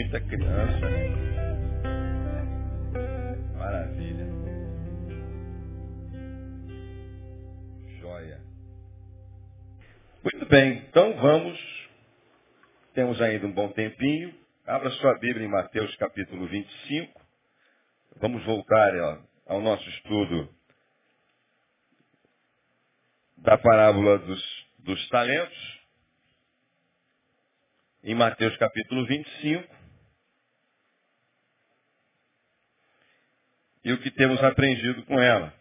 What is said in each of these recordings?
muita criança. Maravilha. Joia. Muito bem, então vamos. Temos ainda um bom tempinho. Abra sua Bíblia em Mateus capítulo 25. Vamos voltar ó, ao nosso estudo da parábola dos, dos talentos em Mateus capítulo 25. E o que temos aprendido com ela.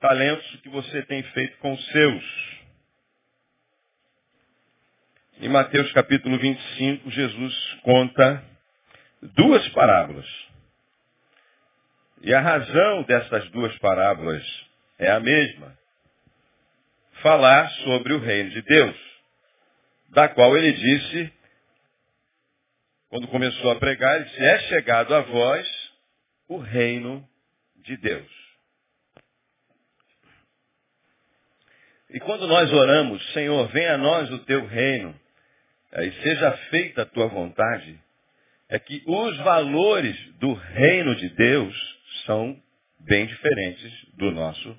Talentos que você tem feito com os seus. Em Mateus capítulo 25, Jesus conta duas parábolas. E a razão dessas duas parábolas é a mesma. Falar sobre o reino de Deus da qual ele disse, quando começou a pregar, ele disse, é chegado a vós o reino de Deus. E quando nós oramos, Senhor, venha a nós o teu reino, eh, e seja feita a tua vontade, é que os valores do reino de Deus são bem diferentes do nosso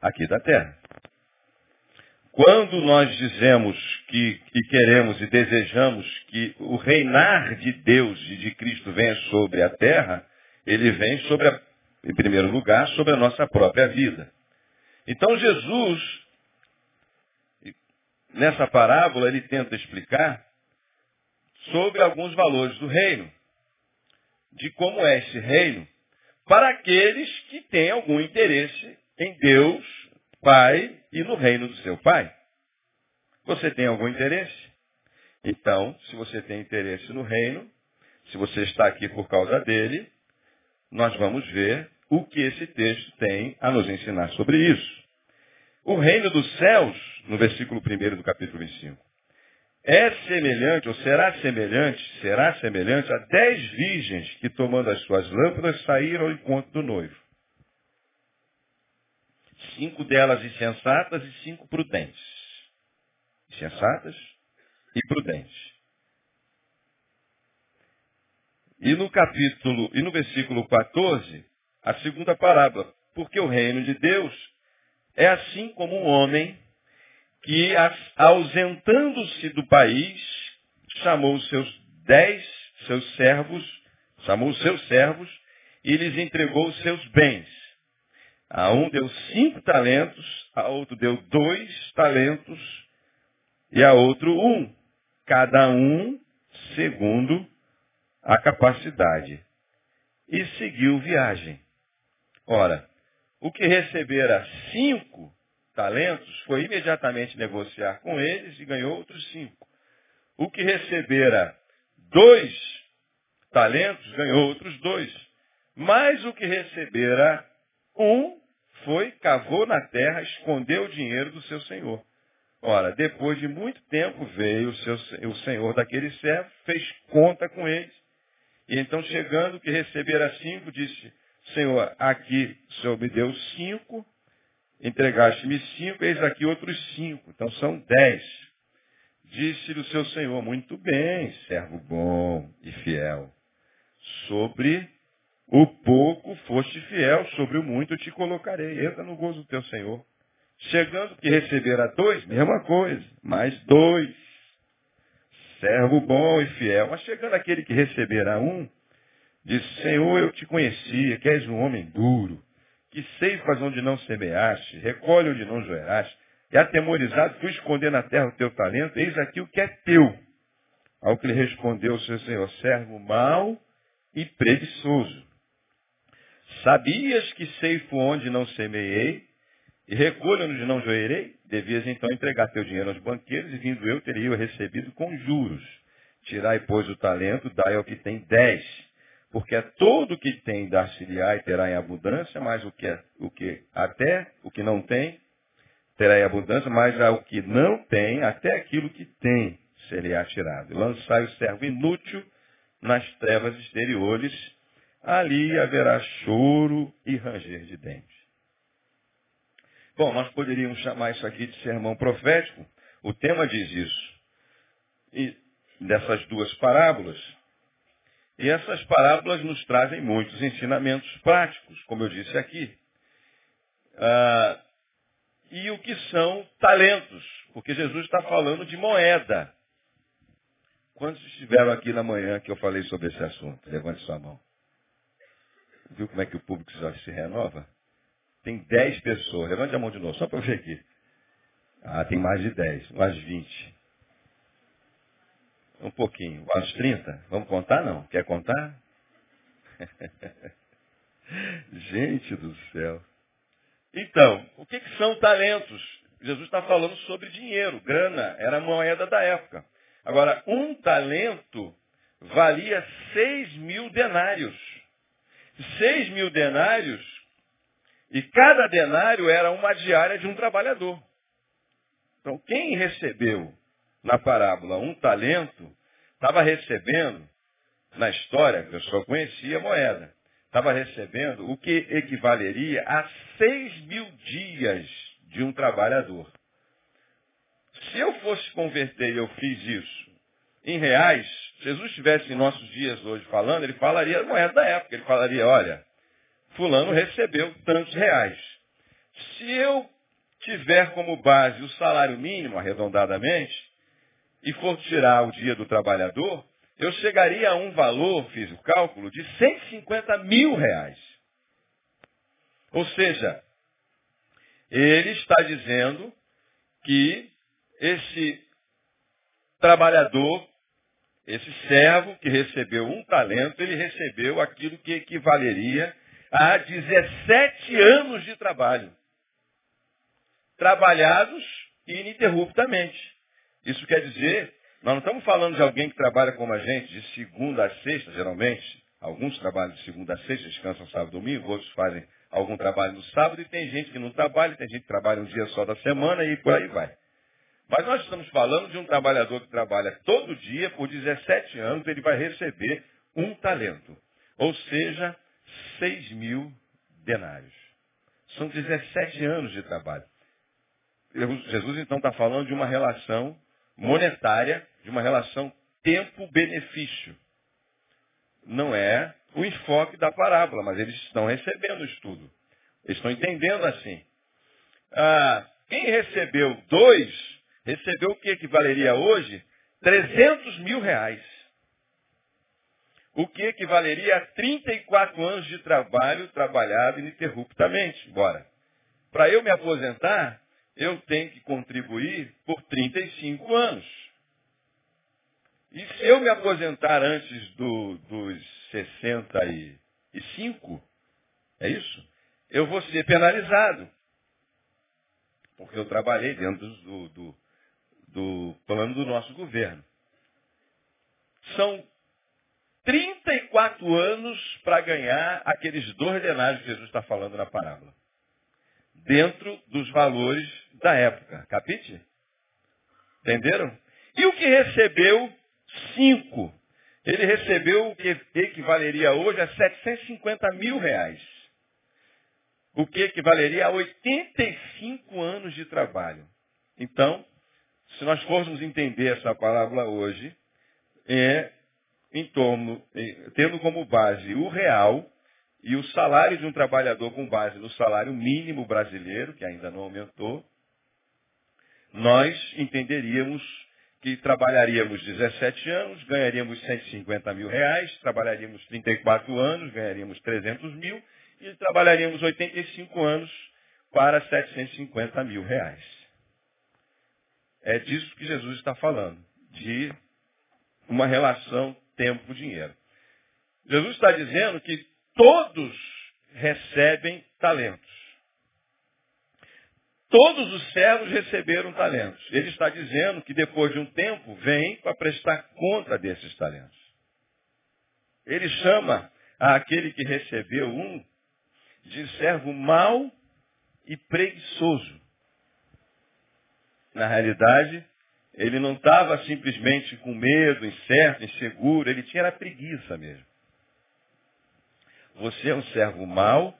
aqui da terra. Quando nós dizemos que, que, queremos e desejamos que o reinar de Deus e de Cristo venha sobre a terra, ele vem sobre, a, em primeiro lugar, sobre a nossa própria vida. Então Jesus, nessa parábola, ele tenta explicar sobre alguns valores do reino, de como é esse reino, para aqueles que têm algum interesse em Deus Pai e no reino do seu Pai. Você tem algum interesse? Então, se você tem interesse no reino, se você está aqui por causa dele, nós vamos ver o que esse texto tem a nos ensinar sobre isso. O reino dos céus, no versículo 1 do capítulo 25, é semelhante, ou será semelhante, será semelhante a dez virgens que, tomando as suas lâmpadas, saíram ao encontro do noivo cinco delas insensatas e cinco prudentes. Insensatas e prudentes. E no capítulo, e no versículo 14, a segunda parábola, porque o reino de Deus é assim como um homem que, ausentando-se do país, chamou os seus dez, seus servos, chamou os seus servos e lhes entregou os seus bens. A um deu cinco talentos, a outro deu dois talentos e a outro um. Cada um segundo a capacidade. E seguiu viagem. Ora, o que recebera cinco talentos foi imediatamente negociar com eles e ganhou outros cinco. O que recebera dois talentos ganhou outros dois. Mas o que recebera um foi, cavou na terra, escondeu o dinheiro do seu senhor. Ora, depois de muito tempo veio o, seu, o senhor daquele servo, fez conta com eles. E então, chegando que recebera cinco, disse, Senhor, aqui o Senhor me deu cinco, entregaste-me cinco, eis aqui outros cinco. Então são dez. Disse-lhe o seu Senhor, muito bem, servo bom e fiel. Sobre o pouco foste fiel, sobre o muito te colocarei. Entra no gozo do teu Senhor. Chegando que receberá dois, mesma coisa, mais dois. Servo bom e fiel. Mas chegando aquele que receberá um, diz, Senhor, eu te conhecia, que és um homem duro, que ceifas onde não semeaste, recolhe onde não joeraste, e atemorizado fui esconder na terra o teu talento, eis aqui o que é teu. Ao que lhe respondeu o seu Senhor, servo mau e preguiçoso. Sabias que ceifo onde não semeei e recolho onde não joerei? Devias então entregar teu dinheiro aos banqueiros e vindo eu teria recebido com juros. Tirai, pois, o talento, dai ao que tem dez. Porque é todo o que tem dar-se-lhe-á e terá em abundância, mas o que, é, o que até o que não tem terá em abundância, mas ao que não tem, até aquilo que tem seria tirado. Lançai o servo inútil nas trevas exteriores, ali haverá choro e ranger de dentes. Bom, nós poderíamos chamar isso aqui de sermão profético. O tema diz isso. E dessas duas parábolas. E essas parábolas nos trazem muitos ensinamentos práticos, como eu disse aqui. Ah, e o que são talentos? Porque Jesus está falando de moeda. Quantos estiveram aqui na manhã que eu falei sobre esse assunto? Levante sua mão. Viu como é que o público já se renova? Tem 10 pessoas. Levante a mão de novo, só para eu ver aqui. Ah, tem mais de 10, mais 20. Um pouquinho. Umas 30? Vamos contar, não? Quer contar? Gente do céu. Então, o que, que são talentos? Jesus está falando sobre dinheiro, grana, era a moeda da época. Agora, um talento valia 6 mil denários. 6 mil denários, e cada denário era uma diária de um trabalhador. Então, quem recebeu na parábola um talento, estava recebendo, na história, que eu só conhecia a moeda, estava recebendo o que equivaleria a seis mil dias de um trabalhador. Se eu fosse converter e eu fiz isso em reais, Jesus estivesse em nossos dias hoje falando, ele falaria moeda da época. Ele falaria, olha, fulano recebeu tantos reais. Se eu tiver como base o salário mínimo, arredondadamente, e for tirar o dia do trabalhador, eu chegaria a um valor, fiz o cálculo, de 150 mil reais. Ou seja, ele está dizendo que esse trabalhador, esse servo que recebeu um talento, ele recebeu aquilo que equivaleria a 17 anos de trabalho trabalhados ininterruptamente. Isso quer dizer, nós não estamos falando de alguém que trabalha como a gente de segunda a sexta, geralmente. Alguns trabalham de segunda a sexta, descansam sábado e domingo, outros fazem algum trabalho no sábado, e tem gente que não trabalha, tem gente que trabalha um dia só da semana e por aí vai. Mas nós estamos falando de um trabalhador que trabalha todo dia, por 17 anos, ele vai receber um talento. Ou seja, 6 mil denários. São 17 anos de trabalho. Jesus então está falando de uma relação monetária, de uma relação tempo-benefício. Não é o enfoque da parábola, mas eles estão recebendo o estudo. Eles estão entendendo assim. Ah, quem recebeu dois, recebeu o que equivaleria hoje? 300 mil reais. O que equivaleria a 34 anos de trabalho trabalhado ininterruptamente. Bora. Para eu me aposentar, eu tenho que contribuir por 35 anos. E se eu me aposentar antes do, dos 65, é isso? Eu vou ser penalizado. Porque eu trabalhei dentro do, do, do plano do nosso governo. São 34 anos para ganhar aqueles dois denários que Jesus está falando na parábola. Dentro dos valores da época. Capite? Entenderam? E o que recebeu? Cinco. Ele recebeu o que equivaleria hoje a 750 mil reais. O que equivaleria a 85 anos de trabalho. Então, se nós formos entender essa palavra hoje, é em torno, tendo como base o real e o salário de um trabalhador com base no salário mínimo brasileiro, que ainda não aumentou, nós entenderíamos que trabalharíamos 17 anos, ganharíamos 150 mil reais, trabalharíamos 34 anos, ganharíamos 300 mil, e trabalharíamos 85 anos para 750 mil reais. É disso que Jesus está falando, de uma relação tempo-dinheiro. Jesus está dizendo que todos recebem talentos. Todos os servos receberam talentos. Ele está dizendo que depois de um tempo vem para prestar conta desses talentos. Ele chama aquele que recebeu um de servo mau e preguiçoso. Na realidade, ele não estava simplesmente com medo, incerto, inseguro, ele tinha preguiça mesmo. Você é um servo mau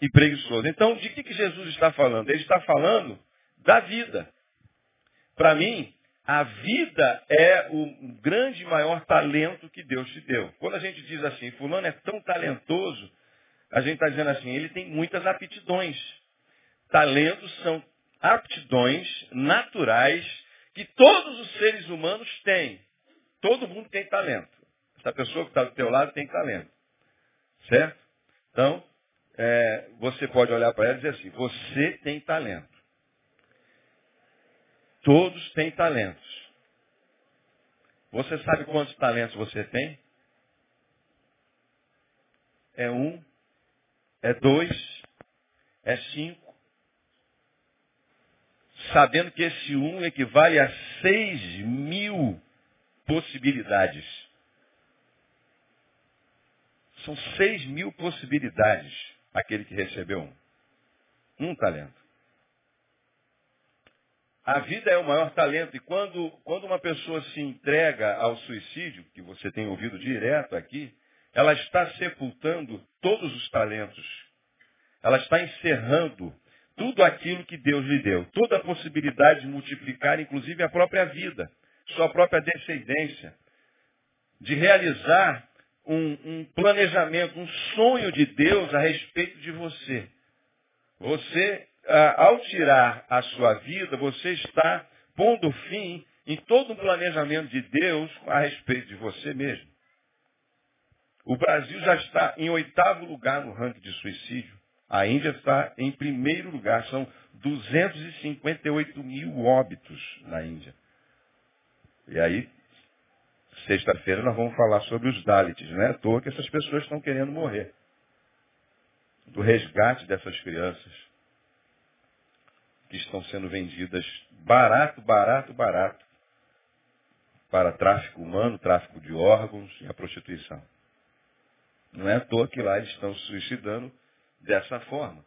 e preguiçoso. Então, de que, que Jesus está falando? Ele está falando da vida. Para mim, A vida é o grande maior talento que Deus te deu. Quando a gente diz assim, fulano é tão talentoso, a gente está dizendo assim, ele tem muitas aptidões. Talentos são aptidões naturais que todos os seres humanos têm. Todo mundo tem talento. Essa pessoa que está do teu lado tem talento. Certo? Então, é, você pode olhar para ela e dizer assim, você tem talento. Todos têm talentos. Você sabe quantos talentos você tem? É um, é dois, é cinco. Sabendo que esse um equivale a seis mil possibilidades. São seis mil possibilidades aquele que recebeu um. Um talento. A vida é o maior talento. E quando, quando uma pessoa se entrega ao suicídio, que você tem ouvido direto aqui, ela está sepultando todos os talentos. Ela está encerrando tudo aquilo que Deus lhe deu. Toda a possibilidade de multiplicar, inclusive a própria vida, sua própria descendência. De realizar um, um planejamento, um sonho de Deus a respeito de você. Você ao tirar a sua vida, você está pondo fim em todo um planejamento de Deus a respeito de você mesmo. O Brasil já está em oitavo lugar no ranking de suicídio. A Índia está em primeiro lugar. São 258 mil óbitos na Índia. E aí, sexta-feira, nós vamos falar sobre os Dalits. Não é à toa que essas pessoas estão querendo morrer. Do resgate dessas crianças que estão sendo vendidas barato, barato, barato para tráfico humano, tráfico de órgãos e a prostituição. Não é à toa que lá eles estão se suicidando dessa forma.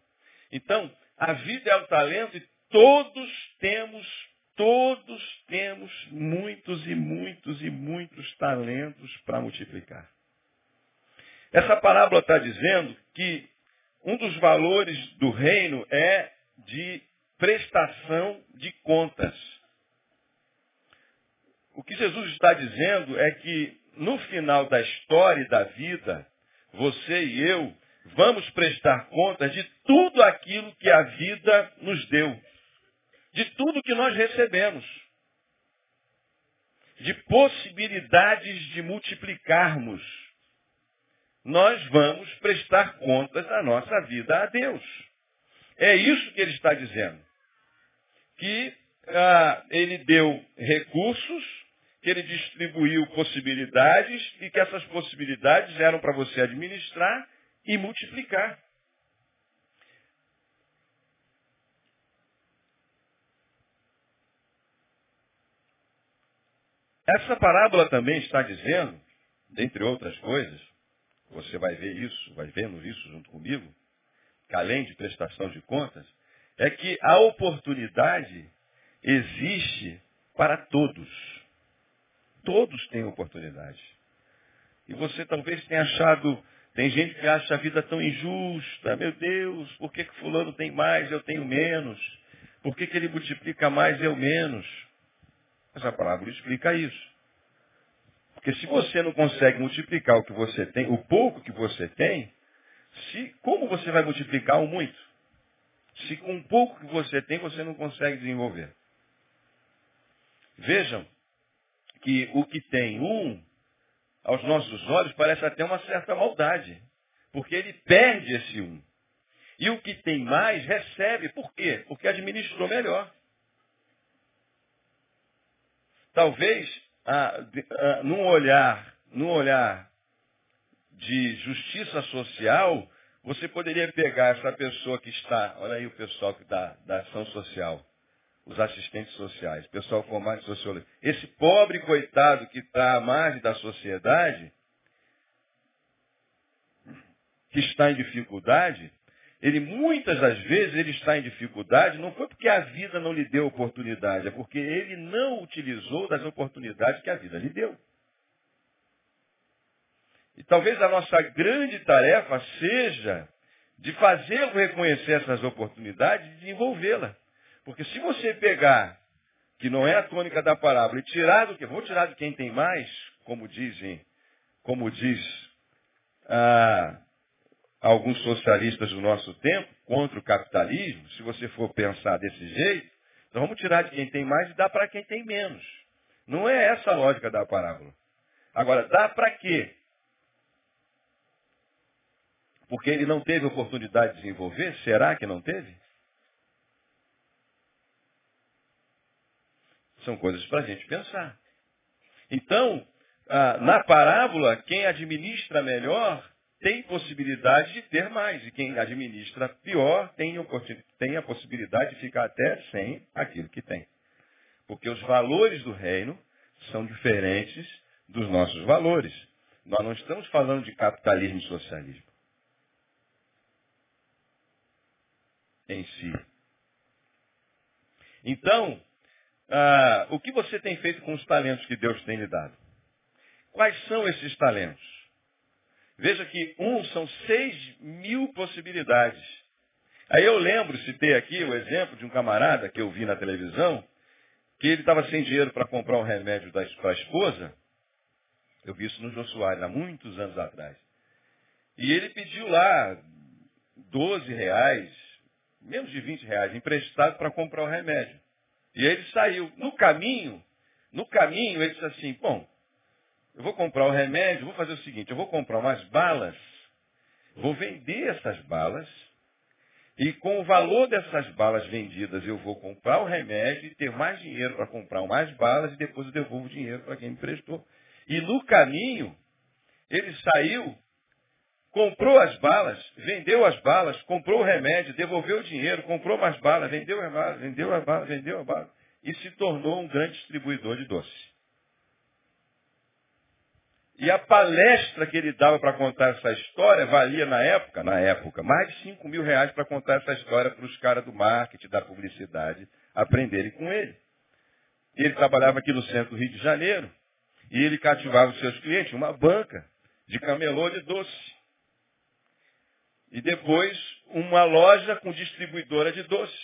Então, a vida é o talento e todos temos, todos temos muitos e muitos e muitos talentos para multiplicar. Essa parábola está dizendo que um dos valores do reino é de prestação de contas. O que Jesus está dizendo é que no final da história e da vida, você e eu vamos prestar contas de tudo aquilo que a vida nos deu, de tudo que nós recebemos, de possibilidades de multiplicarmos. Nós vamos prestar contas da nossa vida a Deus. É isso que ele está dizendo que ah, ele deu recursos, que ele distribuiu possibilidades e que essas possibilidades eram para você administrar e multiplicar. Essa parábola também está dizendo, dentre outras coisas, você vai ver isso, vai vendo isso junto comigo, que além de prestação de contas, é que a oportunidade existe para todos. Todos têm oportunidade. E você talvez tenha achado, tem gente que acha a vida tão injusta, meu Deus, por que, que fulano tem mais, eu tenho menos? Por que, que ele multiplica mais, eu menos? Essa palavra explica isso. Porque se você não consegue multiplicar o que você tem, o pouco que você tem, se, como você vai multiplicar o muito? se com um pouco que você tem você não consegue desenvolver. Vejam que o que tem um, aos nossos olhos, parece até uma certa maldade. Porque ele perde esse um. E o que tem mais recebe. Por quê? Porque administrou melhor. Talvez, ah, ah, num olhar, num olhar de justiça social, você poderia pegar essa pessoa que está, olha aí o pessoal que dá, da ação social, os assistentes sociais, pessoal formado em sociologia. Esse pobre coitado que está à margem da sociedade, que está em dificuldade, ele muitas das vezes ele está em dificuldade, não foi porque a vida não lhe deu oportunidade, é porque ele não utilizou das oportunidades que a vida lhe deu. E talvez a nossa grande tarefa seja de fazê-lo reconhecer essas oportunidades e desenvolvê-la. Porque se você pegar que não é a tônica da parábola, e tirar do que? Vou tirar de quem tem mais, como dizem, como diz ah, alguns socialistas do nosso tempo, contra o capitalismo, se você for pensar desse jeito, então vamos tirar de quem tem mais e dar para quem tem menos. Não é essa a lógica da parábola. Agora, dá para quê? Porque ele não teve oportunidade de desenvolver? Será que não teve? São coisas para a gente pensar. Então, ah, na parábola, quem administra melhor tem possibilidade de ter mais. E quem administra pior tem, tem a possibilidade de ficar até sem aquilo que tem. Porque os valores do reino são diferentes dos nossos valores. Nós não estamos falando de capitalismo e socialismo. Em si. Então, ah, o que você tem feito com os talentos que Deus tem lhe dado? Quais são esses talentos? Veja que um são seis mil possibilidades. Aí eu lembro, citei aqui o exemplo de um camarada que eu vi na televisão, que ele estava sem dinheiro para comprar um remédio para a esposa. Eu vi isso no Josué, há muitos anos atrás. E ele pediu lá 12 reais, menos de 20 reais, emprestado para comprar o remédio. E ele saiu. No caminho, no caminho, ele disse assim, bom, eu vou comprar o remédio, vou fazer o seguinte, eu vou comprar umas balas, vou vender essas balas, e com o valor dessas balas vendidas, eu vou comprar o remédio e ter mais dinheiro para comprar mais balas e depois eu devolvo o dinheiro para quem me prestou. E no caminho, ele saiu, comprou as balas, vendeu as balas, comprou o remédio, devolveu o dinheiro, comprou mais balas, vendeu as balas, vendeu as balas, vendeu as balas e se tornou um grande distribuidor de doce. E a palestra que ele dava para contar essa história valia na época, na época, mais de 5 mil reais para contar essa história para os caras do marketing, da publicidade, aprenderem com ele. Ele trabalhava aqui no centro do Rio de Janeiro e ele cativava os seus clientes, uma banca de camelô de doce. E depois uma loja com distribuidora de doce.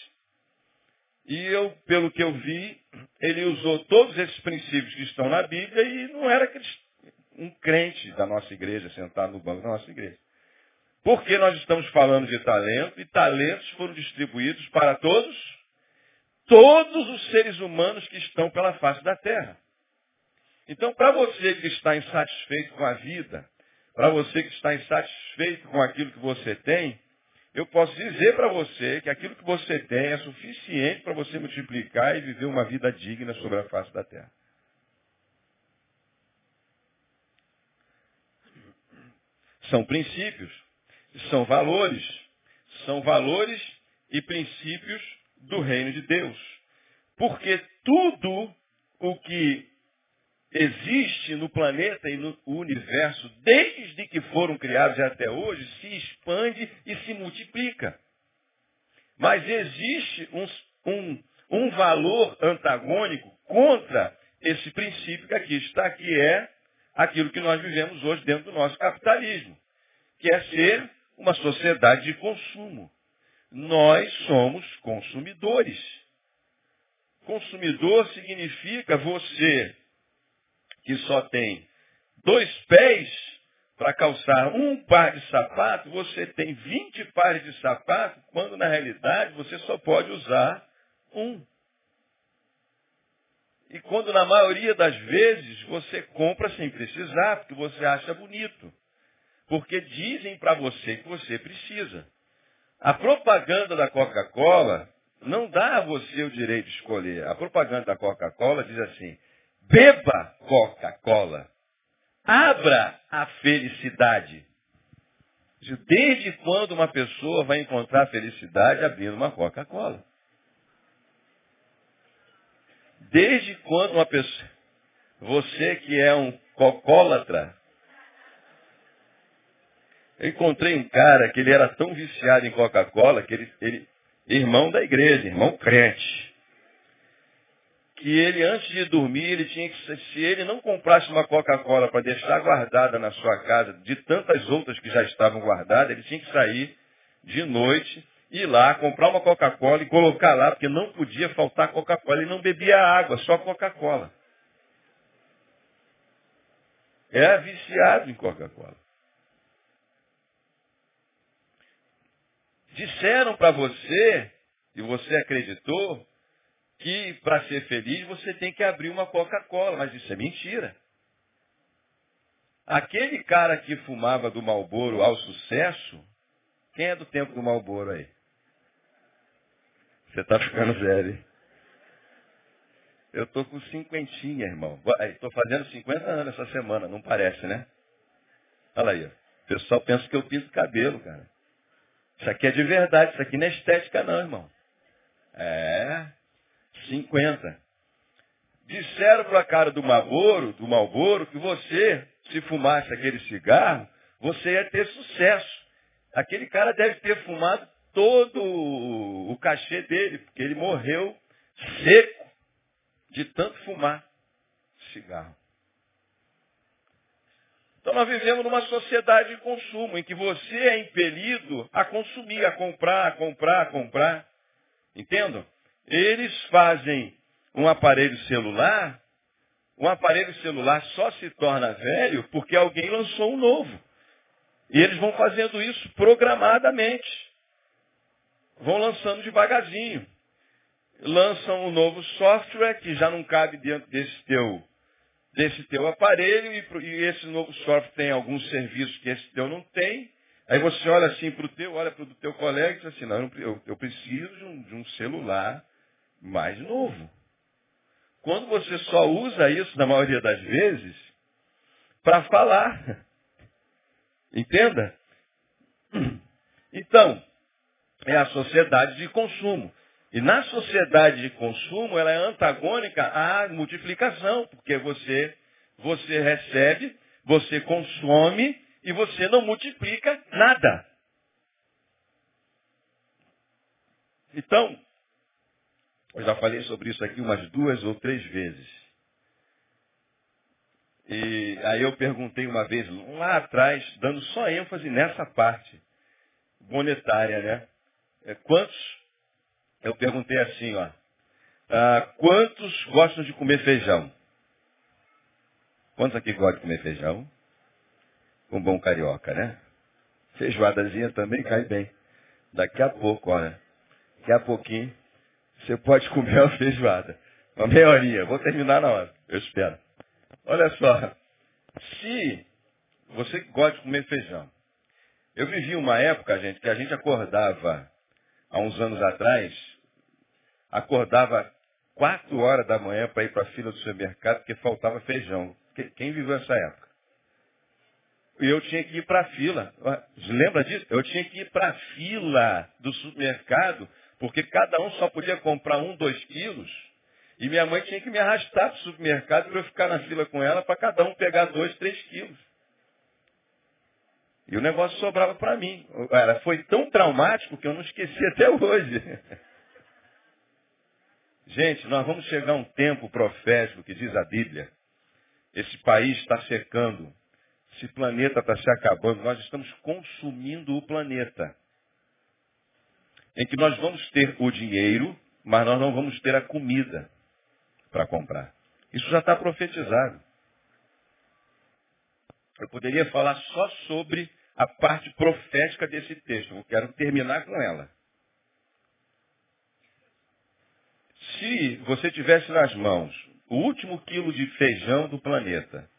E eu, pelo que eu vi, ele usou todos esses princípios que estão na Bíblia e não era um crente da nossa igreja sentado no banco da nossa igreja. Porque nós estamos falando de talento e talentos foram distribuídos para todos, todos os seres humanos que estão pela face da terra. Então, para você que está insatisfeito com a vida, para você que está insatisfeito com aquilo que você tem, eu posso dizer para você que aquilo que você tem é suficiente para você multiplicar e viver uma vida digna sobre a face da terra. São princípios, são valores, são valores e princípios do reino de Deus. Porque tudo o que existe no planeta e no universo, desde que foram criados até hoje, se expande e se multiplica. Mas existe um, um, um valor antagônico contra esse princípio que aqui está, que é aquilo que nós vivemos hoje dentro do nosso capitalismo que é ser uma sociedade de consumo. Nós somos consumidores. Consumidor significa você que só tem dois pés para calçar um par de sapato, você tem 20 pares de sapato, quando na realidade você só pode usar um. E quando na maioria das vezes você compra sem precisar, porque você acha bonito. Porque dizem para você que você precisa. A propaganda da Coca-Cola não dá a você o direito de escolher. A propaganda da Coca-Cola diz assim: beba Coca-Cola. Abra a felicidade. Desde quando uma pessoa vai encontrar felicidade abrindo uma Coca-Cola? Desde quando uma pessoa. Você que é um cocólatra, eu encontrei um cara que ele era tão viciado em Coca-Cola que ele, ele, irmão da igreja, irmão crente, que ele antes de dormir, ele tinha que, se ele não comprasse uma Coca-Cola para deixar guardada na sua casa, de tantas outras que já estavam guardadas, ele tinha que sair de noite ir lá, comprar uma Coca-Cola e colocar lá, porque não podia faltar Coca-Cola. Ele não bebia água, só Coca-Cola. É viciado em Coca-Cola. Disseram para você, e você acreditou, que para ser feliz você tem que abrir uma Coca-Cola, mas isso é mentira. Aquele cara que fumava do Malboro ao sucesso, quem é do tempo do Malboro aí? Você está ficando velho. Hein? Eu tô com cinquentinha, irmão. Estou fazendo 50 anos essa semana, não parece, né? Olha aí. O pessoal pensa que eu pinto cabelo, cara. Isso aqui é de verdade, isso aqui não é estética não, irmão. É. 50. Disseram para a cara do Malboro, do Malboro, que você, se fumasse aquele cigarro, você ia ter sucesso. Aquele cara deve ter fumado todo o cachê dele, porque ele morreu seco de tanto fumar cigarro. Então nós vivemos numa sociedade de consumo, em que você é impelido a consumir, a comprar, a comprar, a comprar. Entendam? Eles fazem um aparelho celular, um aparelho celular só se torna velho porque alguém lançou um novo. E eles vão fazendo isso programadamente. Vão lançando devagarzinho. Lançam um novo software que já não cabe dentro desse teu, desse teu aparelho e, e esse novo software tem alguns serviços que esse teu não tem. Aí você olha assim para o teu, olha para o teu colega e diz assim, não, eu, eu preciso de um, de um celular mais novo. Quando você só usa isso, na maioria das vezes, para falar. Entenda? Então, é a sociedade de consumo. E na sociedade de consumo, ela é antagônica à multiplicação, porque você, você recebe, você consome e você não multiplica nada. Então, eu já falei sobre isso aqui umas duas ou três vezes. E aí eu perguntei uma vez, lá atrás, dando só ênfase nessa parte monetária, né? É, quantos, eu perguntei assim, ó, ah, quantos gostam de comer feijão? Quantos aqui gostam de comer feijão? Um bom carioca, né? Feijoadazinha também cai bem. Daqui a pouco, olha. Daqui a pouquinho você pode comer uma feijoada. Uma meia horinha. Vou terminar na hora. Eu espero. Olha só. Se você gosta de comer feijão. Eu vivi uma época, gente, que a gente acordava, há uns anos atrás, acordava quatro horas da manhã para ir para a fila do supermercado porque faltava feijão. Quem viveu essa época? E eu tinha que ir para a fila. Lembra disso? Eu tinha que ir para a fila do supermercado porque cada um só podia comprar um, dois quilos. E minha mãe tinha que me arrastar para o supermercado para eu ficar na fila com ela para cada um pegar dois, três quilos. E o negócio sobrava para mim. Era, foi tão traumático que eu não esqueci até hoje. Gente, nós vamos chegar a um tempo profético que diz a Bíblia. Esse país está secando. Esse planeta está se acabando. Nós estamos consumindo o planeta em que nós vamos ter o dinheiro, mas nós não vamos ter a comida para comprar. Isso já está profetizado. Eu poderia falar só sobre a parte profética desse texto. Eu quero terminar com ela. Se você tivesse nas mãos o último quilo de feijão do planeta,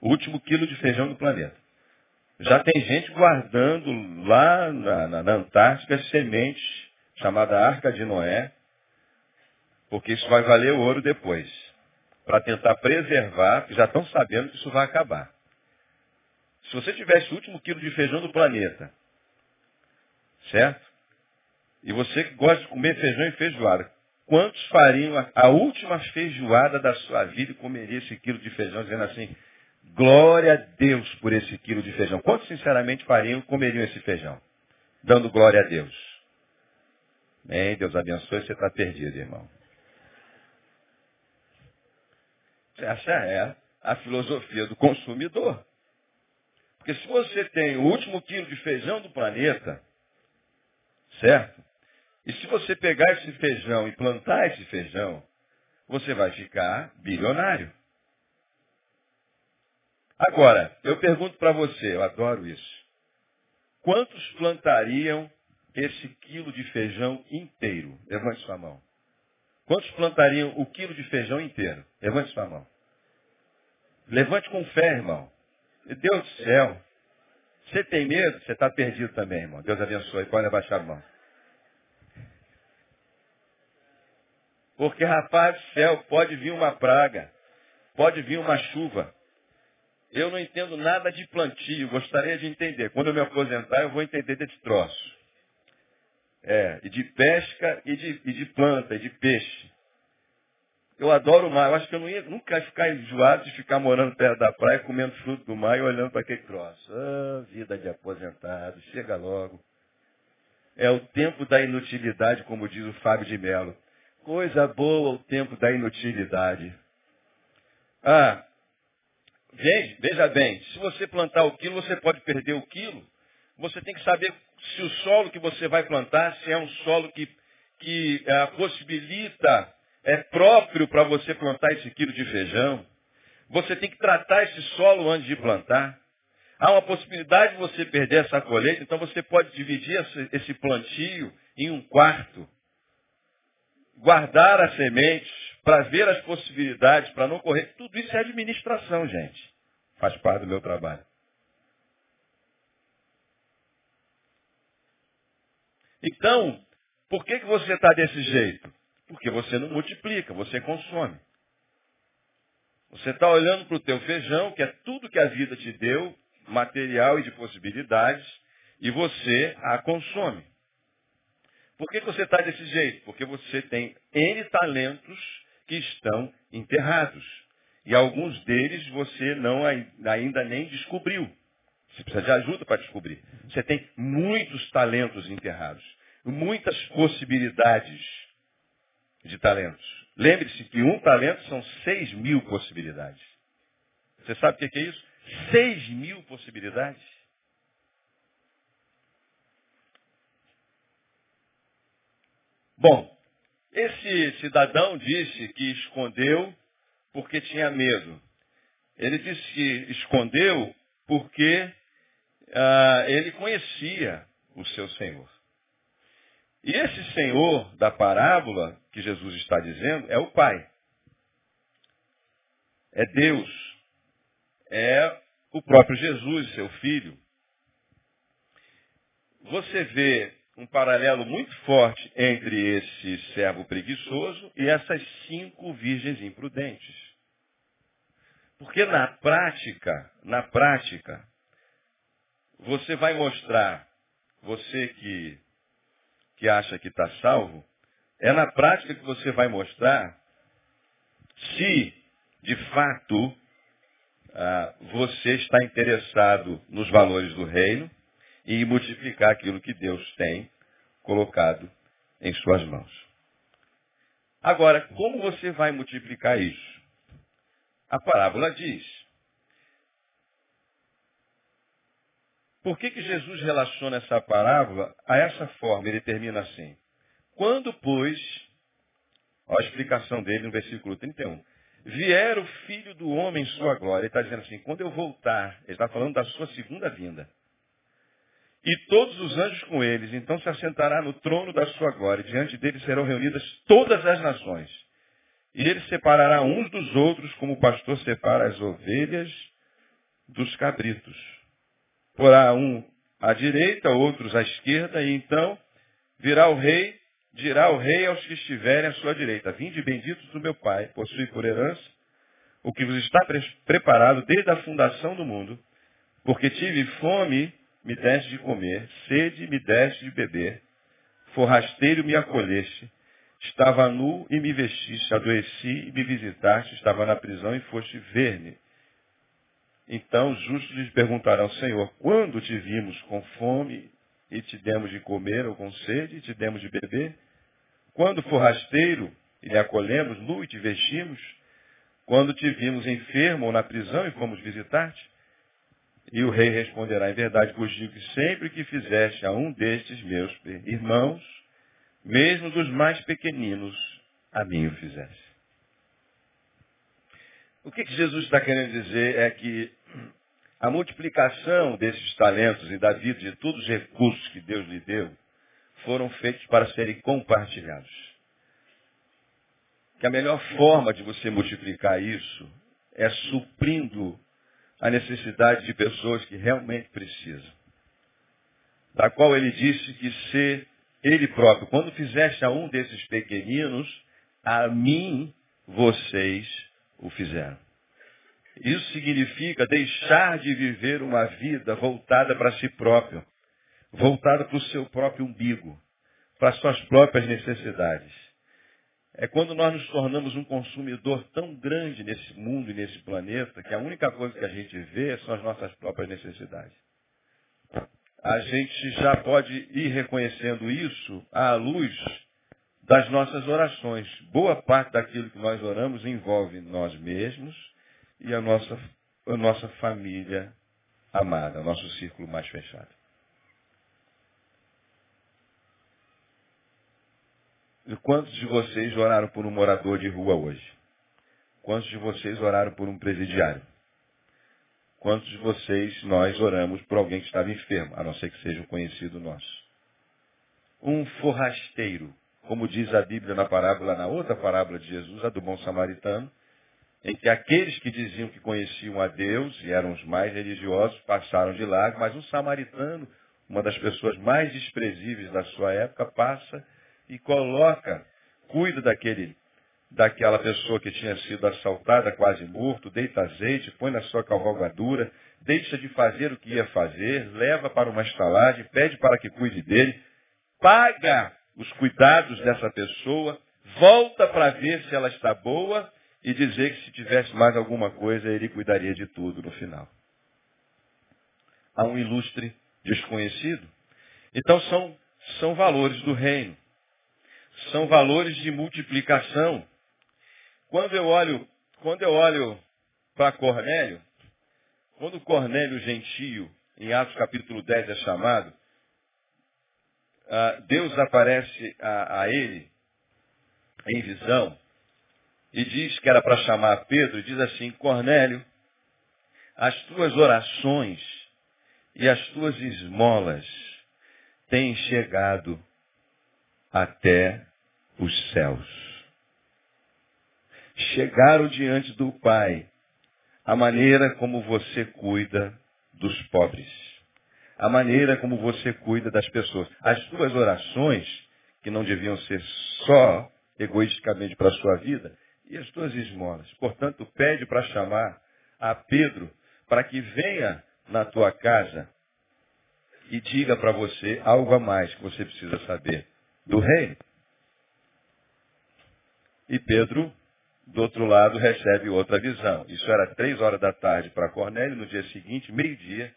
o último quilo de feijão do planeta, já tem gente guardando lá na, na, na Antártica sementes chamada Arca de Noé, porque isso vai valer ouro depois, para tentar preservar, porque já estão sabendo que isso vai acabar. Se você tivesse o último quilo de feijão do planeta, certo? E você que gosta de comer feijão e feijoada, quantos fariam a, a última feijoada da sua vida e comeria esse quilo de feijão, dizendo assim, Glória a Deus por esse quilo de feijão. Quantos sinceramente fariam, comeriam esse feijão? Dando glória a Deus. Bem, Deus abençoe, você está perdido, irmão. Essa é a filosofia do consumidor. Porque se você tem o último quilo de feijão do planeta, Certo? E se você pegar esse feijão e plantar esse feijão, você vai ficar bilionário. Agora, eu pergunto para você, eu adoro isso. Quantos plantariam esse quilo de feijão inteiro? Levante sua mão. Quantos plantariam o quilo de feijão inteiro? Levante sua mão. Levante com fé, irmão. Deus do céu. Você tem medo? Você está perdido também, irmão. Deus abençoe. Pode abaixar a mão. Porque, rapaz do céu, pode vir uma praga. Pode vir uma chuva. Eu não entendo nada de plantio, gostaria de entender. Quando eu me aposentar, eu vou entender desse troço. É, e de pesca e de, e de planta, e de peixe. Eu adoro o mar. Eu acho que eu não ia nunca ficar enjoado de ficar morando perto da praia, comendo fruto do mar e olhando para aquele troço. Ah, vida de aposentado, chega logo. É o tempo da inutilidade, como diz o Fábio de Mello. Coisa boa o tempo da inutilidade. Ah, Veja, bem, se você plantar o quilo, você pode perder o quilo. Você tem que saber se o solo que você vai plantar, se é um solo que, que é, possibilita, é próprio para você plantar esse quilo de feijão. Você tem que tratar esse solo antes de plantar. Há uma possibilidade de você perder essa colheita, então você pode dividir esse plantio em um quarto. Guardar as sementes, para ver as possibilidades, para não correr. Tudo isso é administração, gente. Faz parte do meu trabalho. Então, por que, que você está desse jeito? Porque você não multiplica, você consome. Você está olhando para o teu feijão, que é tudo que a vida te deu, material e de possibilidades, e você a consome. Por que, que você está desse jeito? Porque você tem N talentos que estão enterrados. E alguns deles você não ainda nem descobriu. Você precisa de ajuda para descobrir. Você tem muitos talentos enterrados. Muitas possibilidades de talentos. Lembre-se que um talento são seis mil possibilidades. Você sabe o que é isso? Seis mil possibilidades. Bom, esse cidadão disse que escondeu porque tinha medo. Ele disse que escondeu porque ah, ele conhecia o seu Senhor. E esse Senhor da parábola que Jesus está dizendo é o Pai. É Deus. É o próprio Jesus, seu filho. Você vê um paralelo muito forte entre esse servo preguiçoso e essas cinco virgens imprudentes. Porque na prática, na prática, você vai mostrar, você que, que acha que está salvo, é na prática que você vai mostrar se, de fato, ah, você está interessado nos valores do reino e multiplicar aquilo que Deus tem colocado em suas mãos. Agora, como você vai multiplicar isso? A parábola diz. Por que, que Jesus relaciona essa parábola a essa forma? Ele termina assim. Quando, pois, a explicação dele no versículo 31, vier o filho do homem em sua glória, ele está dizendo assim, quando eu voltar, ele está falando da sua segunda vinda e todos os anjos com eles. Então se assentará no trono da sua glória. Diante dele serão reunidas todas as nações. E ele separará uns dos outros, como o pastor separa as ovelhas dos cabritos. Porá um à direita, outros à esquerda, e então virá o rei, dirá o rei aos que estiverem à sua direita. Vinde benditos do meu Pai, possui por herança o que vos está preparado desde a fundação do mundo, porque tive fome me deste de comer, sede me deste de beber, forrasteiro me acolheste, estava nu e me vestiste, adoeci e me visitaste, estava na prisão e foste ver-me. Então os justos lhes perguntarão, Senhor, quando te vimos com fome e te demos de comer, ou com sede e te demos de beber? Quando forrasteiro e lhe acolhemos, nu e te vestimos? Quando te vimos enfermo ou na prisão e fomos visitar-te? E o rei responderá, em verdade vos digo que sempre que fizeste a um destes meus irmãos, mesmo dos mais pequeninos, a mim o fizeste. O que, que Jesus está querendo dizer é que a multiplicação desses talentos e da vida de todos os recursos que Deus lhe deu foram feitos para serem compartilhados. Que a melhor forma de você multiplicar isso é suprindo a necessidade de pessoas que realmente precisam. Da qual ele disse que ser ele próprio, quando fizeste a um desses pequeninos, a mim vocês o fizeram. Isso significa deixar de viver uma vida voltada para si próprio, voltada para o seu próprio umbigo, para as suas próprias necessidades. É quando nós nos tornamos um consumidor tão grande nesse mundo e nesse planeta que a única coisa que a gente vê são as nossas próprias necessidades. A gente já pode ir reconhecendo isso à luz das nossas orações. Boa parte daquilo que nós oramos envolve nós mesmos e a nossa, a nossa família amada, o nosso círculo mais fechado. Quantos de vocês oraram por um morador de rua hoje? Quantos de vocês oraram por um presidiário? Quantos de vocês nós oramos por alguém que estava enfermo, a não ser que seja um conhecido nosso? Um forrasteiro, como diz a Bíblia na parábola, na outra parábola de Jesus, a do bom samaritano, em que aqueles que diziam que conheciam a Deus e eram os mais religiosos passaram de largo, mas um samaritano, uma das pessoas mais desprezíveis da sua época, passa e coloca, cuida daquele, daquela pessoa que tinha sido assaltada, quase morto, deita azeite, põe na sua cavalgadura, deixa de fazer o que ia fazer, leva para uma estalagem, pede para que cuide dele, paga os cuidados dessa pessoa, volta para ver se ela está boa e dizer que se tivesse mais alguma coisa, ele cuidaria de tudo no final. Há um ilustre desconhecido. Então são, são valores do reino. São valores de multiplicação. Quando eu olho, quando eu olho para Cornélio, quando Cornélio Gentio, em Atos capítulo 10 é chamado, ah, Deus aparece a, a ele em visão e diz que era para chamar Pedro, e diz assim, Cornélio, as tuas orações e as tuas esmolas têm chegado até os céus. Chegaram diante do Pai a maneira como você cuida dos pobres, a maneira como você cuida das pessoas. As tuas orações, que não deviam ser só egoisticamente para a sua vida, e as tuas esmolas. Portanto, pede para chamar a Pedro para que venha na tua casa e diga para você algo a mais que você precisa saber do reino. E Pedro, do outro lado, recebe outra visão. Isso era três horas da tarde para Cornélio, no dia seguinte, meio-dia,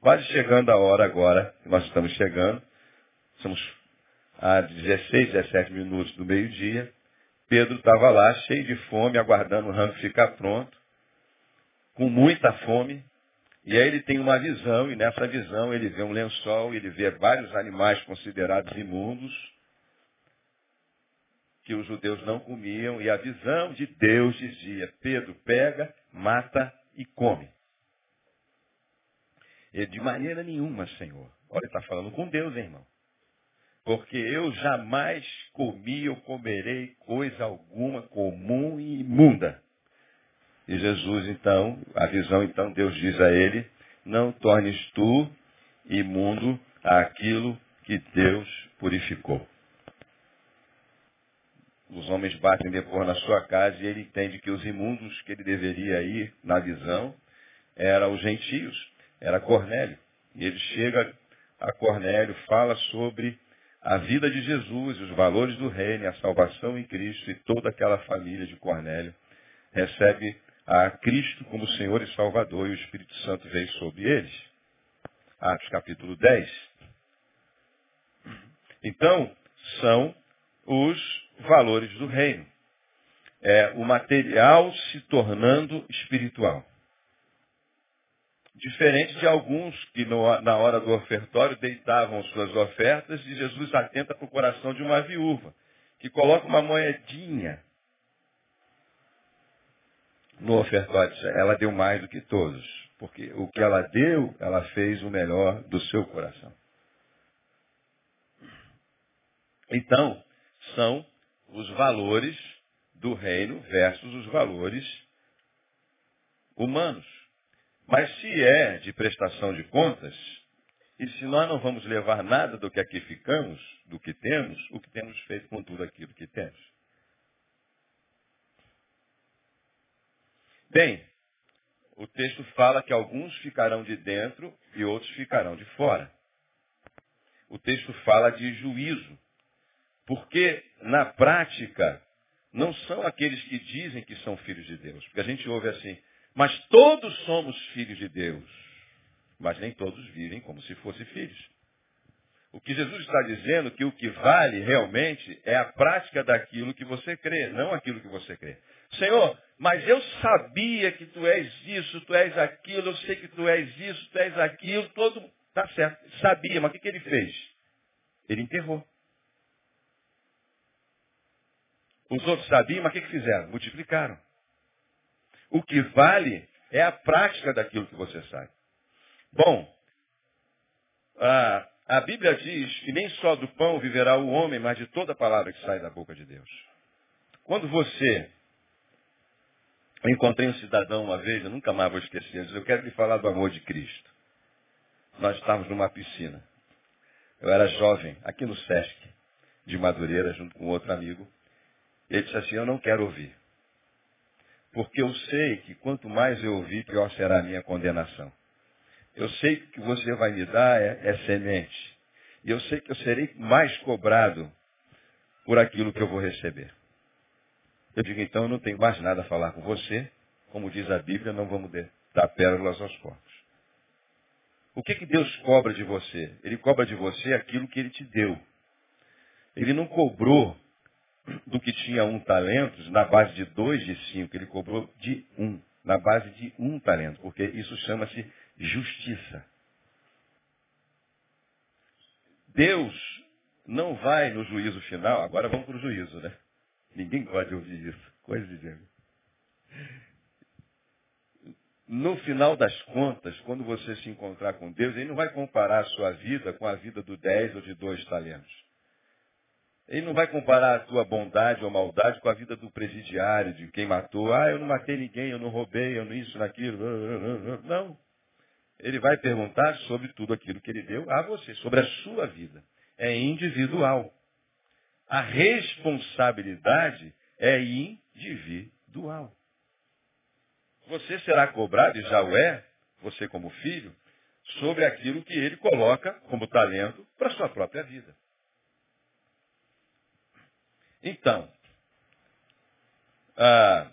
quase chegando a hora agora, nós estamos chegando. Somos a 16, 17 minutos do meio-dia. Pedro estava lá, cheio de fome, aguardando o rango ficar pronto, com muita fome. E aí ele tem uma visão, e nessa visão ele vê um lençol, ele vê vários animais considerados imundos, que os judeus não comiam, e a visão de Deus dizia, Pedro, pega, mata e come. De maneira nenhuma, Senhor. Olha, está falando com Deus, hein, irmão porque eu jamais comi ou comerei coisa alguma comum e imunda. E Jesus, então, a visão, então, Deus diz a ele, não tornes tu imundo aquilo que Deus purificou. Os homens batem depois na sua casa e ele entende que os imundos que ele deveria ir na visão eram os gentios, era Cornélio. E ele chega a Cornélio, fala sobre a vida de Jesus, os valores do reino, a salvação em Cristo e toda aquela família de Cornélio recebe a Cristo como Senhor e Salvador e o Espírito Santo veio sobre eles. Atos capítulo 10. Então, são os valores do reino. É o material se tornando espiritual. Diferente de alguns que no, na hora do ofertório deitavam suas ofertas e Jesus atenta para o coração de uma viúva, que coloca uma moedinha no ofertório. Ela deu mais do que todos, porque o que ela deu, ela fez o melhor do seu coração. Então, são os valores do reino versus os valores humanos. Mas se é de prestação de contas, e se nós não vamos levar nada do que aqui ficamos, do que temos, o que temos feito com tudo aquilo que temos? Bem, o texto fala que alguns ficarão de dentro e outros ficarão de fora. O texto fala de juízo. Porque, na prática, não são aqueles que dizem que são filhos de Deus. Porque a gente ouve assim, mas todos somos filhos de Deus. Mas nem todos vivem como se fossem filhos. O que Jesus está dizendo é que o que vale realmente é a prática daquilo que você crê, não aquilo que você crê. Senhor, mas eu sabia que tu és isso, tu és aquilo, eu sei que tu és isso, tu és aquilo, todo. Tá certo. Sabia, mas o que, que ele fez? Ele enterrou. Os outros sabiam, mas o que, que fizeram? Multiplicaram. O que vale é a prática daquilo que você sabe. Bom, a, a Bíblia diz que nem só do pão viverá o homem, mas de toda palavra que sai da boca de Deus. Quando você. Eu encontrei um cidadão uma vez, eu nunca mais vou esquecer, eu quero lhe falar do amor de Cristo. Nós estávamos numa piscina. Eu era jovem, aqui no Sesc, de Madureira, junto com outro amigo. Ele disse assim, eu não quero ouvir. Porque eu sei que quanto mais eu ouvir, pior será a minha condenação. Eu sei que o que você vai me dar é, é semente. E eu sei que eu serei mais cobrado por aquilo que eu vou receber. Eu digo, então eu não tenho mais nada a falar com você. Como diz a Bíblia, não vamos dar pérolas aos corpos. O que, que Deus cobra de você? Ele cobra de você aquilo que Ele te deu. Ele não cobrou do que tinha um talento, na base de dois de cinco, ele cobrou de um, na base de um talento, porque isso chama-se justiça. Deus não vai no juízo final, agora vamos para o juízo, né? Ninguém gosta de ouvir isso, coisa de Deus. No final das contas, quando você se encontrar com Deus, ele não vai comparar a sua vida com a vida do dez ou de dois talentos. Ele não vai comparar a tua bondade ou maldade com a vida do presidiário, de quem matou. Ah, eu não matei ninguém, eu não roubei, eu não isso, naquilo. Não. Ele vai perguntar sobre tudo aquilo que ele deu a você, sobre a sua vida. É individual. A responsabilidade é individual. Você será cobrado, e já o é, você como filho, sobre aquilo que ele coloca como talento para a sua própria vida. Então, ah,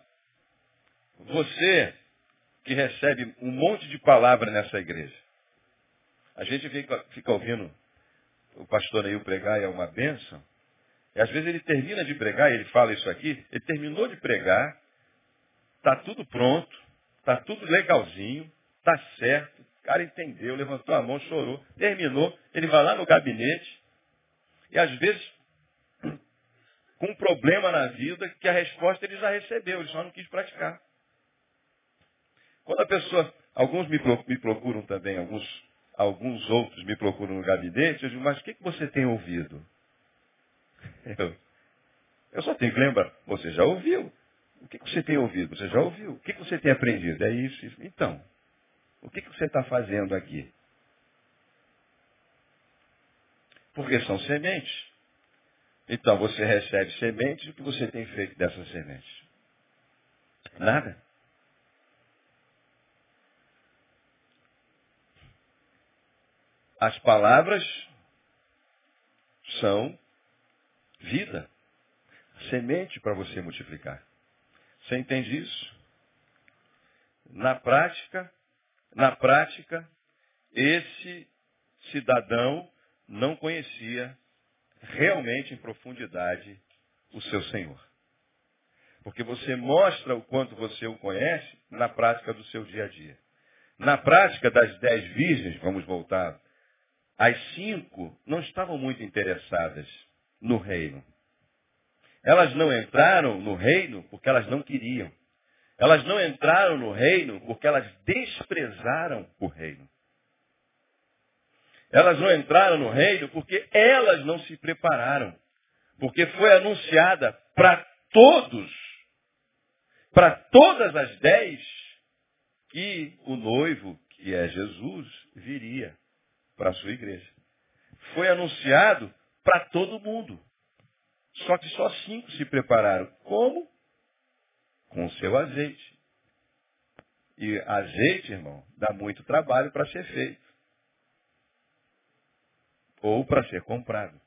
você que recebe um monte de palavra nessa igreja, a gente fica, fica ouvindo o pastor Neil pregar e é uma bênção, e às vezes ele termina de pregar, e ele fala isso aqui, ele terminou de pregar, está tudo pronto, está tudo legalzinho, está certo, o cara entendeu, levantou a mão, chorou, terminou, ele vai lá no gabinete, e às vezes com um problema na vida que a resposta ele já recebeu, ele só não quis praticar. Quando a pessoa, alguns me procuram também, alguns, alguns outros me procuram no gabinete, eu digo, mas o que, que você tem ouvido? Eu, eu só tenho que lembrar, você já ouviu. O que, que você tem ouvido? Você já ouviu. O que, que você tem aprendido? É isso, isso. Então, o que, que você está fazendo aqui? Porque são sementes. Então você recebe sementes, o que você tem feito dessas sementes? Nada. As palavras são vida. Semente para você multiplicar. Você entende isso? Na prática, na prática, esse cidadão não conhecia realmente em profundidade o seu Senhor. Porque você mostra o quanto você o conhece na prática do seu dia a dia. Na prática das dez virgens, vamos voltar, as cinco não estavam muito interessadas no reino. Elas não entraram no reino porque elas não queriam. Elas não entraram no reino porque elas desprezaram o reino. Elas não entraram no reino porque elas não se prepararam. Porque foi anunciada para todos, para todas as dez, que o noivo, que é Jesus, viria para a sua igreja. Foi anunciado para todo mundo. Só que só cinco se prepararam. Como? Com o seu azeite. E azeite, irmão, dá muito trabalho para ser feito. Ou para ser comprado.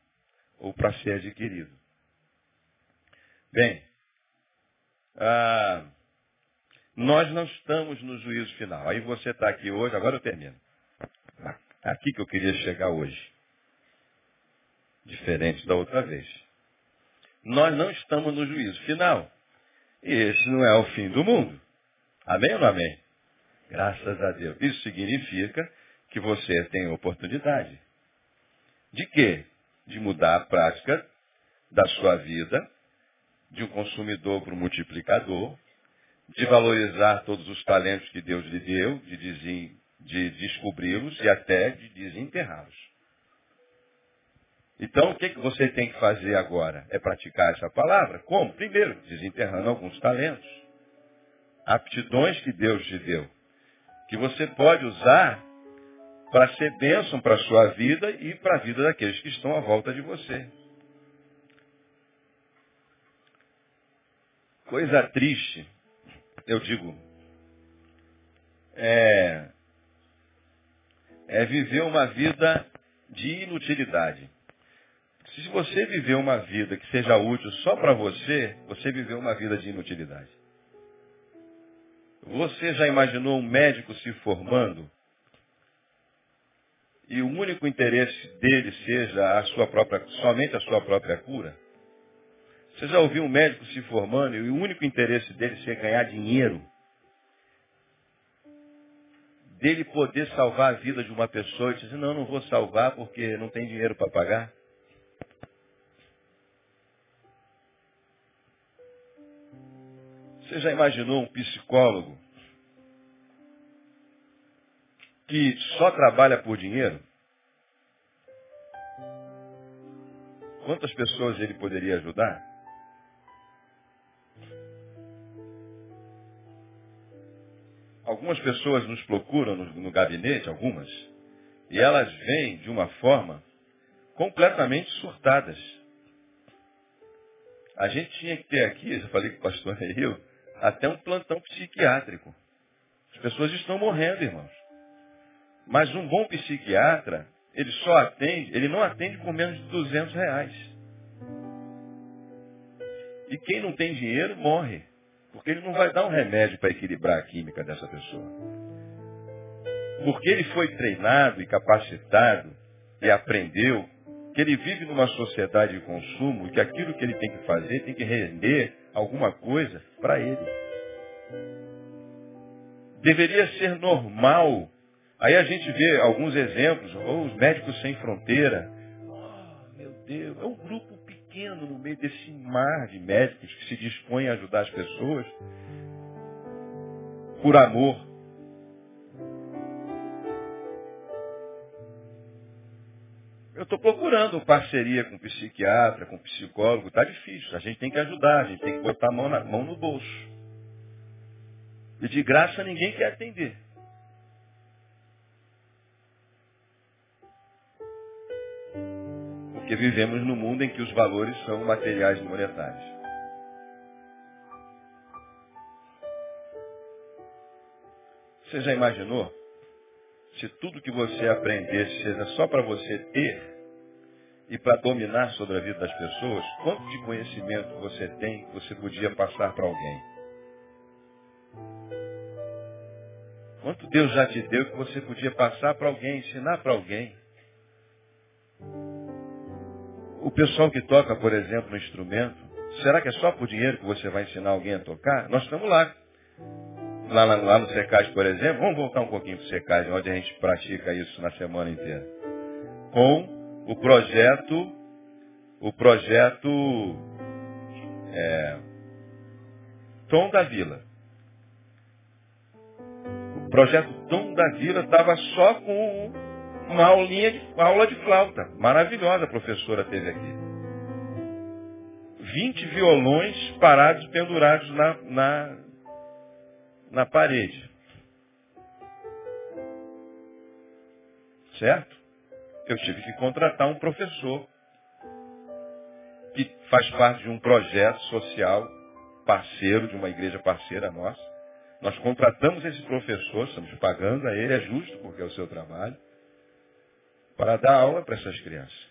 Ou para ser adquirido. Bem, ah, nós não estamos no juízo final. Aí você está aqui hoje, agora eu termino. Aqui que eu queria chegar hoje. Diferente da outra vez. Nós não estamos no juízo final. E esse não é o fim do mundo. Amém ou não amém? Graças a Deus. Isso significa que você tem oportunidade. De quê? De mudar a prática da sua vida, de um consumidor para um multiplicador, de valorizar todos os talentos que Deus lhe deu, de, de descobri-los e até de desenterrá-los. Então, o que, que você tem que fazer agora? É praticar essa palavra? Como? Primeiro, desenterrando alguns talentos, aptidões que Deus te deu, que você pode usar para ser bênção para a sua vida e para a vida daqueles que estão à volta de você. Coisa triste, eu digo, é, é viver uma vida de inutilidade. Se você viver uma vida que seja útil só para você, você viveu uma vida de inutilidade. Você já imaginou um médico se formando e o único interesse dele seja a sua própria, somente a sua própria cura? Você já ouviu um médico se formando e o único interesse dele ser ganhar dinheiro? Dele poder salvar a vida de uma pessoa e dizer, não, não vou salvar porque não tem dinheiro para pagar? Você já imaginou um psicólogo que só trabalha por dinheiro? Quantas pessoas ele poderia ajudar? Algumas pessoas nos procuram no, no gabinete, algumas, e elas vêm de uma forma completamente surtadas. A gente tinha que ter aqui, já falei com o pastor Rio, até um plantão psiquiátrico. As pessoas estão morrendo, irmãos. Mas um bom psiquiatra, ele só atende, ele não atende por menos de 200 reais. E quem não tem dinheiro morre. Porque ele não vai dar um remédio para equilibrar a química dessa pessoa. Porque ele foi treinado e capacitado e aprendeu que ele vive numa sociedade de consumo e que aquilo que ele tem que fazer tem que render alguma coisa para ele. Deveria ser normal. Aí a gente vê alguns exemplos, ou os médicos sem fronteira. Oh, meu Deus, é um grupo pequeno no meio desse mar de médicos que se dispõem a ajudar as pessoas por amor. Eu estou procurando parceria com psiquiatra, com psicólogo, está difícil. A gente tem que ajudar, a gente tem que botar a mão, na, mão no bolso. E de graça ninguém quer atender. Porque vivemos num mundo em que os valores são materiais e monetários. Você já imaginou? Se tudo que você aprendesse seja só para você ter, e para dominar sobre a vida das pessoas, quanto de conhecimento você tem que você podia passar para alguém? Quanto Deus já te deu que você podia passar para alguém, ensinar para alguém? Pessoal que toca, por exemplo, um instrumento, será que é só por dinheiro que você vai ensinar alguém a tocar? Nós estamos lá. lá, lá, lá no Secais, por exemplo, vamos voltar um pouquinho para o Secais, onde a gente pratica isso na semana inteira. Com o projeto, o projeto é, Tom da Vila. O projeto Tom da Vila estava só com uma aulinha de, uma aula de flauta. Maravilhosa a professora teve aqui. 20 violões parados, pendurados na, na, na parede. Certo? Eu tive que contratar um professor que faz parte de um projeto social parceiro, de uma igreja parceira nossa. Nós contratamos esse professor, estamos pagando a ele, é justo porque é o seu trabalho, para dar aula para essas crianças.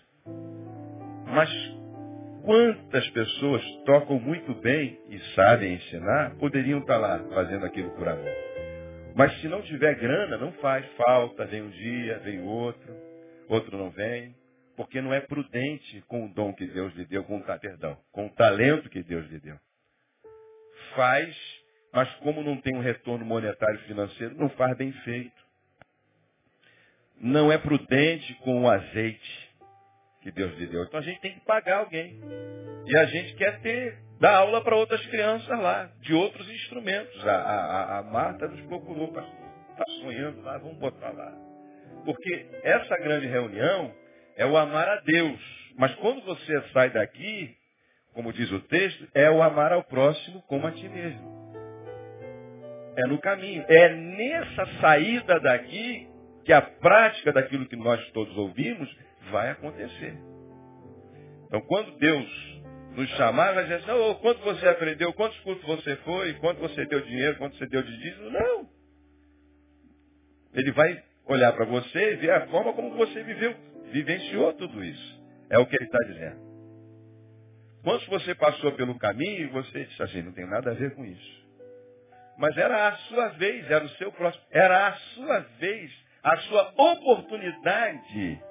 Mas quantas pessoas tocam muito bem e sabem ensinar, poderiam estar lá fazendo aquilo por amor. Mas se não tiver grana, não faz falta, vem um dia, vem outro, outro não vem, porque não é prudente com o dom que Deus lhe deu, com o, perdão, com o talento que Deus lhe deu. Faz, mas como não tem um retorno monetário financeiro, não faz bem feito. Não é prudente com o azeite que Deus lhe deu. Então a gente tem que pagar alguém. E a gente quer ter, dar aula para outras crianças lá, de outros instrumentos. A, a, a Marta nos procurou, está sonhando lá, vamos botar lá. Porque essa grande reunião é o amar a Deus. Mas quando você sai daqui, como diz o texto, é o amar ao próximo como a ti mesmo. É no caminho. É nessa saída daqui que a prática daquilo que nós todos ouvimos vai acontecer. Então, quando Deus nos chamar, vai dizer assim, oh, quanto você aprendeu, quantos cursos você foi, quanto você deu dinheiro, quanto você deu de dízimo. Não. Ele vai olhar para você e ver a forma como você viveu, vivenciou tudo isso. É o que ele está dizendo. Quantos você passou pelo caminho você disse assim, não tem nada a ver com isso. Mas era a sua vez, era o seu próximo, era a sua vez, a sua oportunidade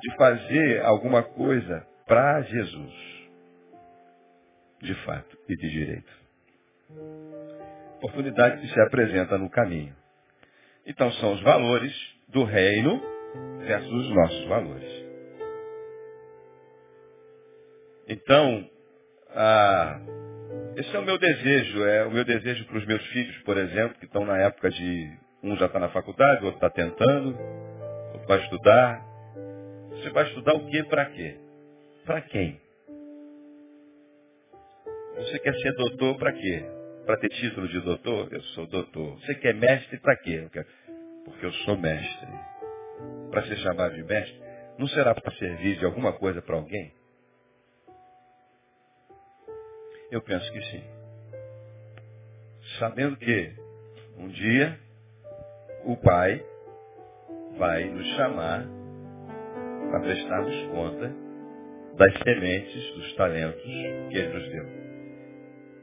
de fazer alguma coisa para Jesus. De fato e de direito. Oportunidade que se apresenta no caminho. Então são os valores do reino versus os nossos valores. Então, ah, esse é o meu desejo, é o meu desejo para os meus filhos, por exemplo, que estão na época de. Um já está na faculdade, o outro está tentando, outro vai estudar. Você vai estudar o quê para quê? Para quem? Você quer ser doutor para quê? Para ter título de doutor? Eu sou doutor. Você quer mestre para quê? Porque eu sou mestre. Para ser chamado de mestre? Não será para servir de alguma coisa para alguém? Eu penso que sim. Sabendo que um dia o Pai vai nos chamar para prestarmos conta das sementes, dos talentos que Ele nos deu.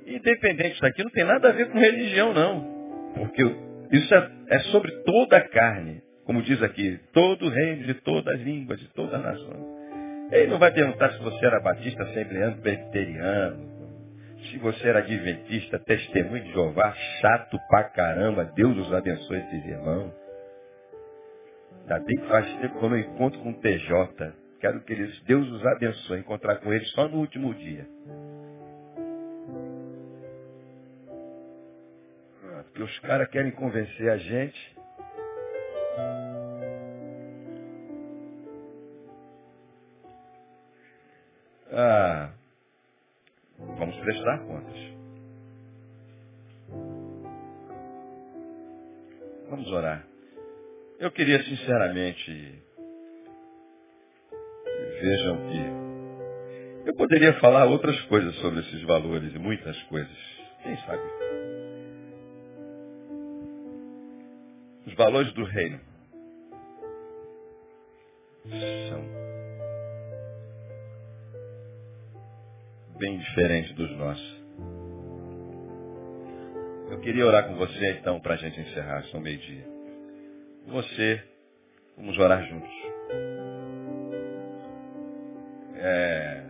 Independente daqui, não tem nada a ver com religião, não. Porque isso é, é sobre toda a carne. Como diz aqui, todo reino, de todas as línguas, de todas as nações. Ele não vai perguntar se você era batista, assembleano, presbiteriano, se você era adventista, testemunho de Jeová, chato pra caramba, Deus os abençoe esses irmãos. Ainda bem que faz tempo que eu não encontro com o TJ. Quero que eles, Deus os abençoe, encontrar com eles só no último dia. Ah, porque os caras querem convencer a gente. Ah, Vamos prestar contas. Vamos orar. Eu queria sinceramente, vejam que eu poderia falar outras coisas sobre esses valores e muitas coisas. Quem sabe? Os valores do reino são bem diferente dos nossos. Eu queria orar com você então para a gente encerrar, são meio-dia. Você, vamos orar juntos. É,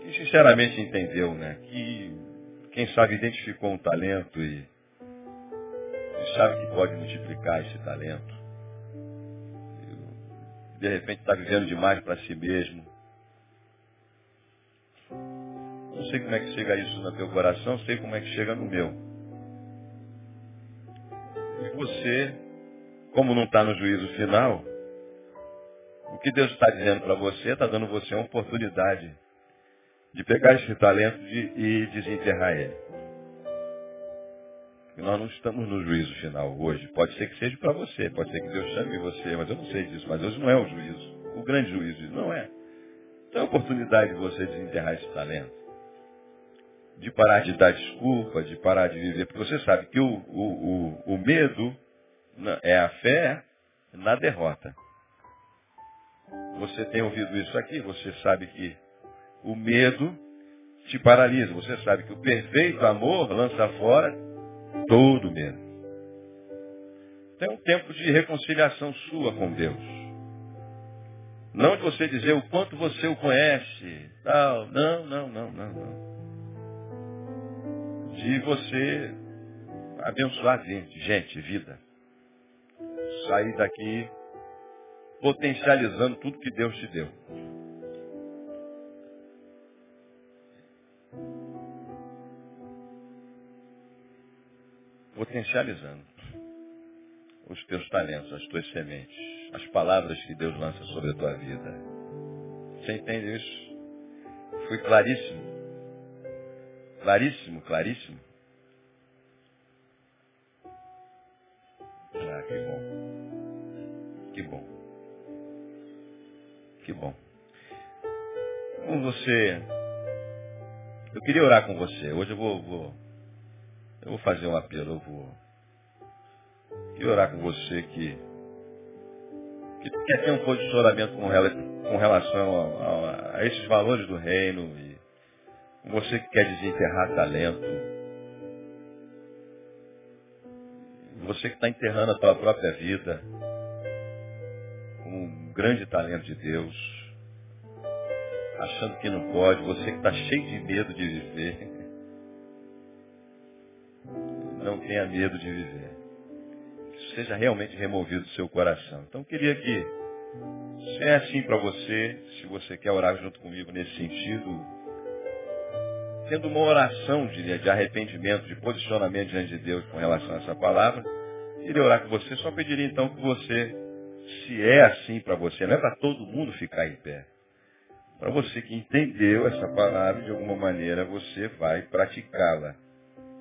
que sinceramente entendeu, né? Que quem sabe identificou um talento e e sabe que pode multiplicar esse talento. De repente está vivendo demais para si mesmo. Sei como é que chega isso no teu coração, sei como é que chega no meu. E você, como não está no juízo final, o que Deus está dizendo para você, está dando você uma oportunidade de pegar esse talento de, e desenterrar ele. E nós não estamos no juízo final hoje. Pode ser que seja para você, pode ser que Deus chame você, mas eu não sei disso. Mas hoje não é o juízo. O grande juízo não é. Então é a oportunidade de você desenterrar esse talento. De parar de dar desculpa, de parar de viver. Porque você sabe que o, o, o, o medo é a fé na derrota. Você tem ouvido isso aqui, você sabe que o medo te paralisa. Você sabe que o perfeito amor lança fora todo medo. Tem um tempo de reconciliação sua com Deus. Não de você dizer o quanto você o conhece. Não, não, não, não, não, não. De você abençoar gente, gente, vida. Sair daqui potencializando tudo que Deus te deu. potencializando os teus talentos, as tuas sementes, as palavras que Deus lança sobre a tua vida. Você entende isso? Foi claríssimo. Claríssimo, claríssimo. Ah, que bom. Que bom. Que bom. Com você. Eu queria orar com você. Hoje eu vou, vou eu vou fazer um apelo, eu vou e orar com você que, que quer ter um posicionamento com, com relação a, a, a, esses valores do reino e você que quer desenterrar talento. Você que está enterrando a tua própria vida com um grande talento de Deus, achando que não pode, você que está cheio de medo de viver não tenha medo de viver. Que isso seja realmente removido do seu coração. Então eu queria que, se é assim para você, se você quer orar junto comigo nesse sentido, tendo uma oração de, de arrependimento, de posicionamento diante de Deus com relação a essa palavra, queria orar com você, só pediria então que você, se é assim para você, não é para todo mundo ficar em pé. Para você que entendeu essa palavra, de alguma maneira você vai praticá-la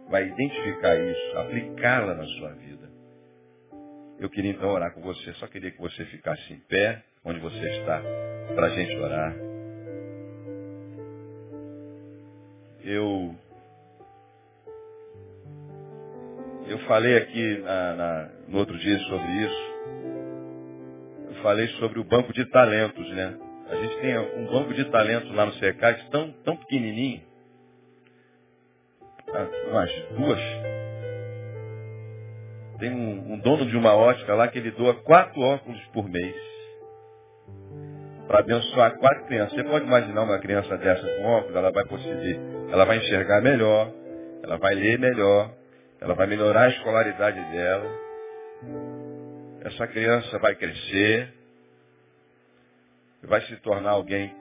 vai identificar isso, aplicá-la na sua vida. Eu queria então orar com você, só queria que você ficasse em pé, onde você está, para a gente orar. Eu eu falei aqui na, na, no outro dia sobre isso. Eu falei sobre o banco de talentos, né? A gente tem um banco de talentos lá no SECAD tão, tão pequenininho umas duas. Tem um, um, dono de uma ótica lá que ele doa quatro óculos por mês. Para abençoar quatro crianças. Você pode imaginar uma criança dessa com óculos, ela vai conseguir, ela vai enxergar melhor, ela vai ler melhor, ela vai melhorar a escolaridade dela. Essa criança vai crescer, vai se tornar alguém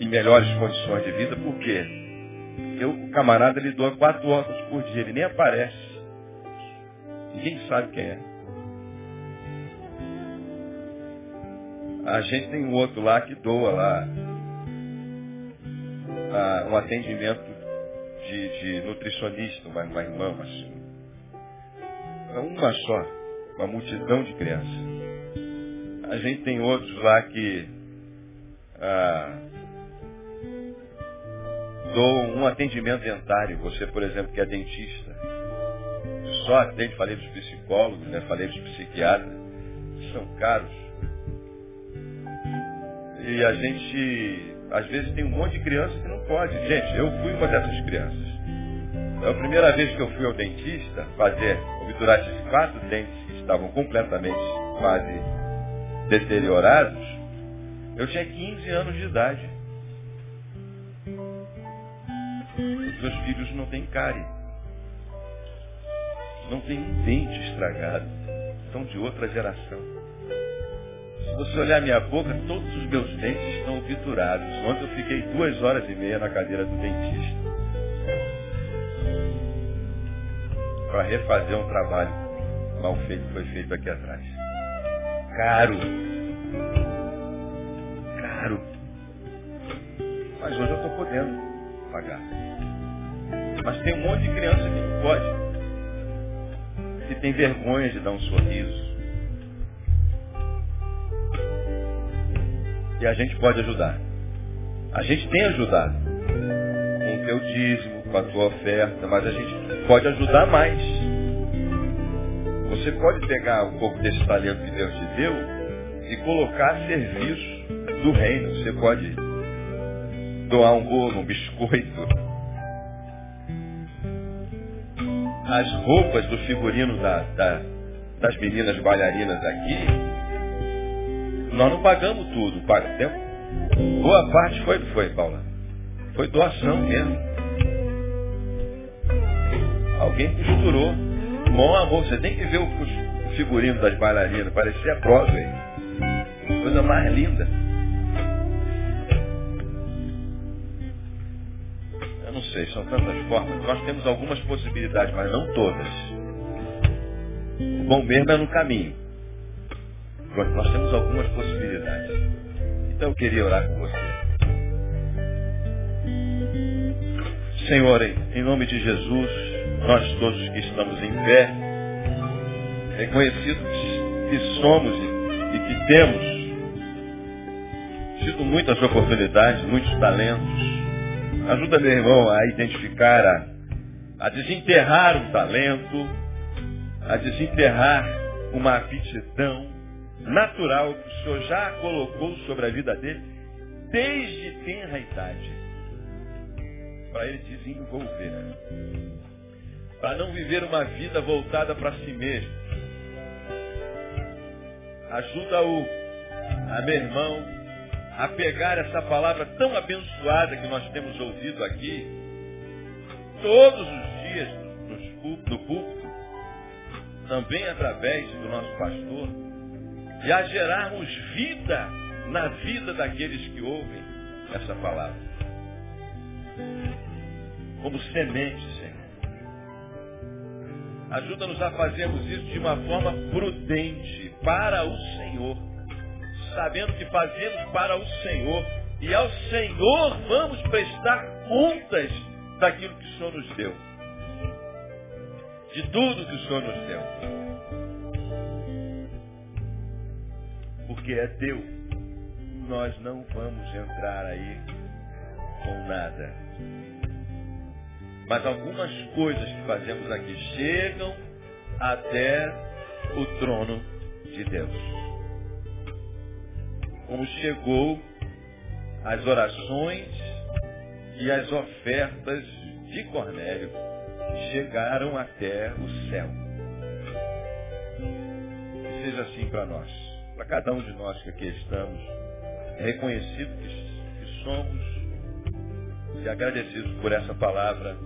em melhores condições de vida, por quê? Porque o camarada ele doa quatro óculos por dia, ele nem aparece. Ninguém sabe quem é. A gente tem um outro lá que doa lá ah, um atendimento de, de nutricionista, uma, uma irmã, assim. Uma só, uma multidão de crianças. A gente tem outros lá que ah, dou um atendimento dentário. Você, por exemplo, que é dentista, só atende, falei dos psicólogos, né? falei dos psiquiatras, são caros. E a gente, às vezes, tem um monte de criança que não pode. Gente, eu fui uma dessas crianças. É a primeira vez que eu fui ao dentista fazer obturar esses quatro dentes que estavam completamente quase deteriorados, eu tinha 15 anos de idade. Os meus filhos não têm cárie. não tem um dente estragado. São de outra geração. Se você olhar minha boca, todos os meus dentes estão obturados. Ontem eu fiquei duas horas e meia na cadeira do dentista. Para refazer um trabalho mal feito que foi feito aqui atrás. Caro. Caro. Mas hoje eu estou podendo pagar. Mas tem um monte de criança que não pode que tem vergonha de dar um sorriso. E a gente pode ajudar. A gente tem ajudado. Com o teu dízimo, com a tua oferta, mas a gente pode ajudar mais. Você pode pegar um pouco desse talento que Deus te deu e colocar a serviço do reino. Você pode doar um bolo, um biscoito, as roupas do figurino da, da, das meninas bailarinas aqui, nós não pagamos tudo. Paga, boa parte foi, foi, Paula? Foi doação mesmo. Alguém costurou. Bom amor, você tem que ver o figurino das bailarinas. Parecia Broadway. Coisa mais linda. sei, são tantas formas. Nós temos algumas possibilidades, mas não todas. O bom mesmo é no caminho. Pronto, nós temos algumas possibilidades. Então eu queria orar com você. Senhor, em nome de Jesus, nós todos que estamos em pé, reconhecidos que somos e que temos tido muitas oportunidades, muitos talentos, Ajuda meu irmão a identificar, a, a desenterrar um talento, a desenterrar uma aptidão natural que o Senhor já colocou sobre a vida dele desde tenra idade. Para ele desenvolver. Para não viver uma vida voltada para si mesmo. Ajuda-o, a meu irmão, a pegar essa palavra tão abençoada que nós temos ouvido aqui, todos os dias no púlpito, também através do nosso pastor, e a gerarmos vida na vida daqueles que ouvem essa palavra. Como semente, Senhor. Ajuda-nos a fazermos isso de uma forma prudente para o Senhor sabendo que fazemos para o Senhor. E ao Senhor vamos prestar contas daquilo que o Senhor nos deu. De tudo que o Senhor nos deu. Porque é teu. Nós não vamos entrar aí com nada. Mas algumas coisas que fazemos aqui chegam até o trono de Deus como chegou as orações e as ofertas de Cornélio chegaram até o céu. Seja assim para nós, para cada um de nós que aqui estamos, reconhecido que, que somos e agradecidos por essa palavra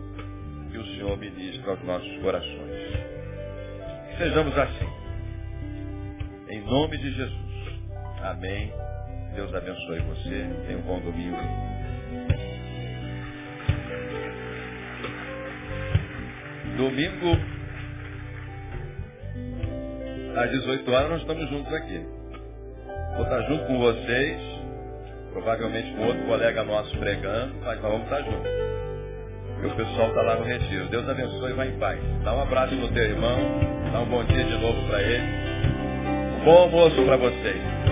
que o Senhor ministra aos nossos corações. Sejamos assim. Em nome de Jesus. Amém. Deus abençoe você. Tenha um bom domingo. Domingo, às 18 horas, nós estamos juntos aqui. Vou estar junto com vocês, provavelmente com outro colega nosso pregando, mas nós vamos estar juntos. E o pessoal está lá no retiro. Deus abençoe e vá em paz. Dá um abraço no teu irmão, dá um bom dia de novo para ele. Um bom almoço para vocês.